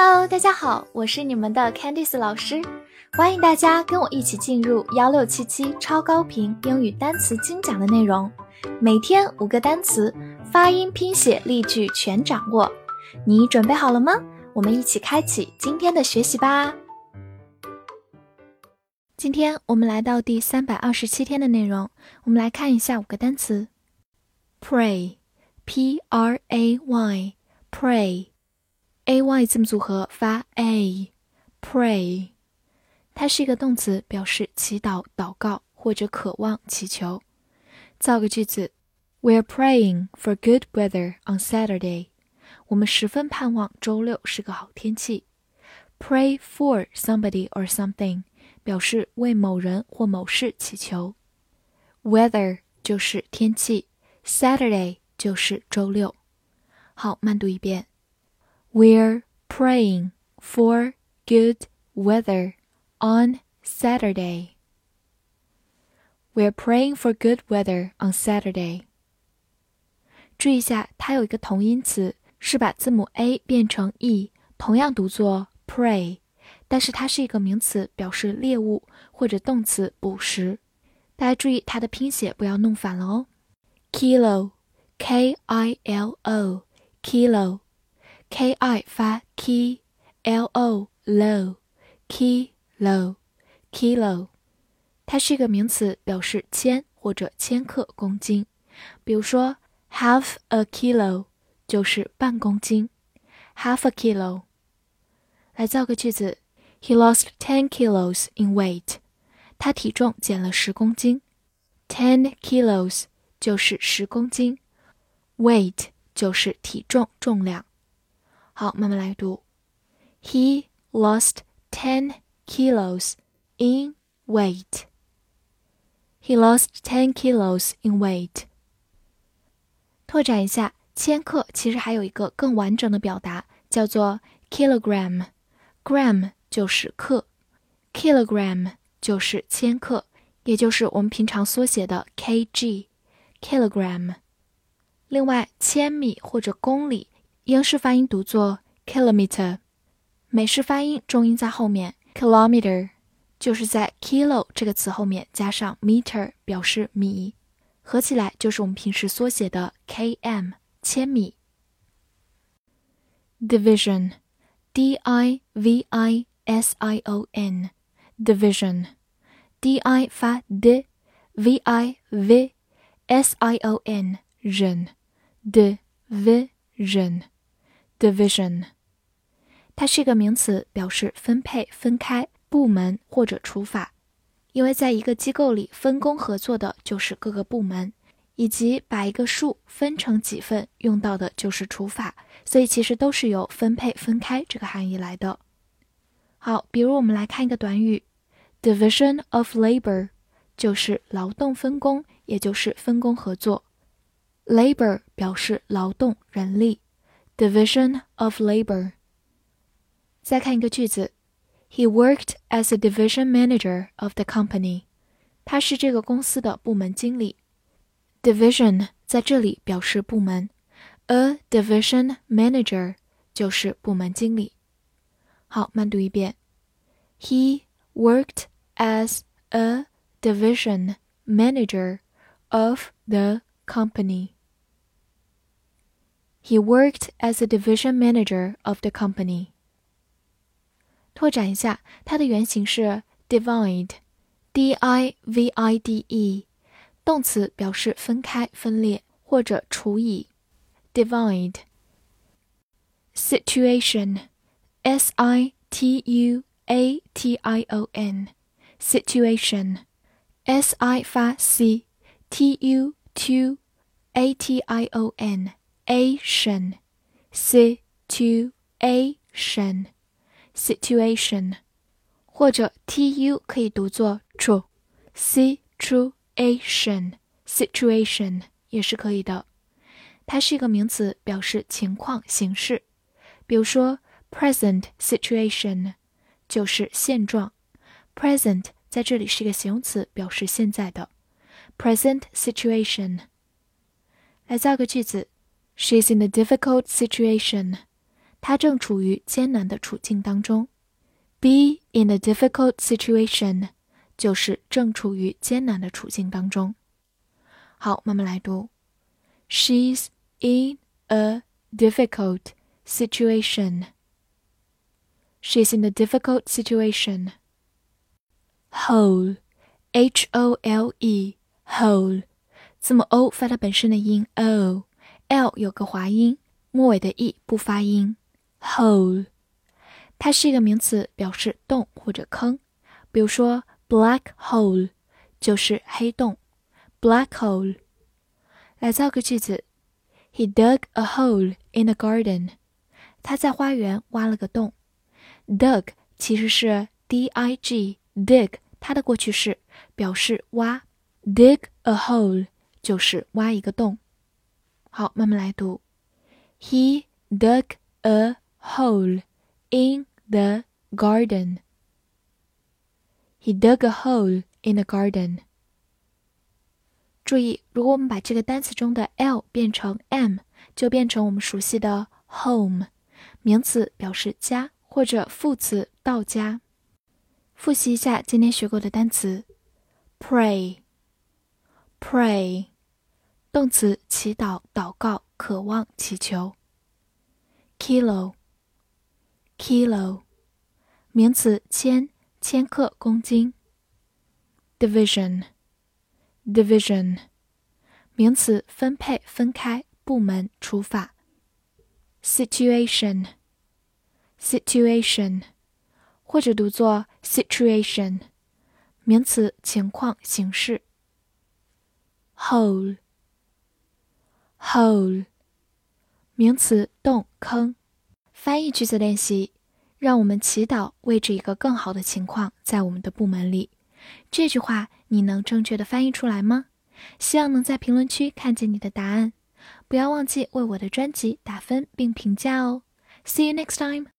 Hello，大家好，我是你们的 Candice 老师，欢迎大家跟我一起进入幺六七七超高频英语单词精讲的内容，每天五个单词，发音、拼写、例句全掌握，你准备好了吗？我们一起开启今天的学习吧。今天我们来到第三百二十七天的内容，我们来看一下五个单词。：pray，p r a y，pray。Ay 字母组合发 a，pray，它是一个动词，表示祈祷、祷告或者渴望、祈求。造个句子：We're praying for good weather on Saturday。我们十分盼望周六是个好天气。Pray for somebody or something。表示为某人或某事祈求。Weather 就是天气，Saturday 就是周六。好，慢读一遍。We're praying for good weather on Saturday. We're praying for good weather on Saturday. 注意一下，它有一个同音词，是把字母 a 变成 e，同样读作 pray。但是它是一个名词，表示猎物或者动词捕食。大家注意它的拼写，不要弄反了哦。kilo，k i l o，kilo，k i 发 k，l o low，kilo，kilo，它是一个名词，表示千或者千克公斤。比如说 half a kilo 就是半公斤，half a kilo。来造个句子。He lost ten kilos in weight. 他体重减了十公斤。Ten kilos 就是十公斤，weight 就是体重重量。 好，慢慢来读。He lost ten kilos in weight. He lost ten kilos in weight. 拓展一下，千克其实还有一个更完整的表达，叫做 kilogram。gram 就是克，kilogram 就是千克，也就是我们平常缩写的 kg，kilogram。另外，千米或者公里， 英式发音读作 kilometer，美式发音重音在后面，kilometer 就是在 kilo 这个词后面加上 meter 表示米，合起来就是我们平时缩写的 km，千米。division，d i v i。s i o n division d i 发 d v i v s i o n 人 division Division 它是一个名词，表示分配、分开、部门或者除法。因为在一个机构里分工合作的就是各个部门，以及把一个数分成几份用到的就是除法，所以其实都是由分配、分开这个含义来的。好，比如我们来看一个短语，division of labor，就是劳动分工，也就是分工合作。labor 表示劳动人力 ，division of labor。再看一个句子，He worked as a division manager of the company。他是这个公司的部门经理。division 在这里表示部门，a division manager 就是部门经理。好，慢读一遍。He worked as a division manager of the company. He worked as a division manager of the company. 拓展一下，它的原型是 divide，d i v i d e，动词表示分开、分裂或者除以。divide situation S I T U A T I O N situation situation situation，或者 tu 可以读作 tru situation situation 也是可以的。它是一个名词，表示情况、形势。比如说，present situation 就是现状。present 在这里是一个形容词，表示现在的。present situation。来造个句子。，She's in a difficult situation。 他正处于艰难的处境当中。Be in a difficult situation，就是正处于艰难的处境当中。好，慢慢来读。She's in a difficult situation. She's in a difficult situation. Hole, H O L E, hole，字母 O 发它本身的音 L 有个滑音，末尾的 E 不发音。Hole，它是一个名词，表示洞或者坑。比如说 black hole 就是黑洞。Black hole，来造个句子。He dug a hole in the garden。他在花园挖了个洞。Dug 其实是 D I G dig，它的过去式表示挖。Dig a hole 就是挖一个洞。好，慢慢来读。He dug a hole in the garden. He dug a hole in the garden. 注意，如果我们把这个单词中的 l 变成 m，就变成我们熟悉的 home，名词表示家或者副词到家。复习一下今天学过的单词：pray，pray， 动词祈祷、祷告、渴望、祈求；kilo，kilo，名词千、千克、公斤；division。Division，名词，分配、分开、部门、除法。Situation，situation，或者读作 situation，名词，情况、形式。Hold hole，名词，洞、坑。翻译句子练习，让我们祈祷，为这一个更好的情况，在我们的部门里。这句话你能正确的翻译出来吗？希望能在评论区看见你的答案。不要忘记为我的专辑打分并评价哦。See you next time.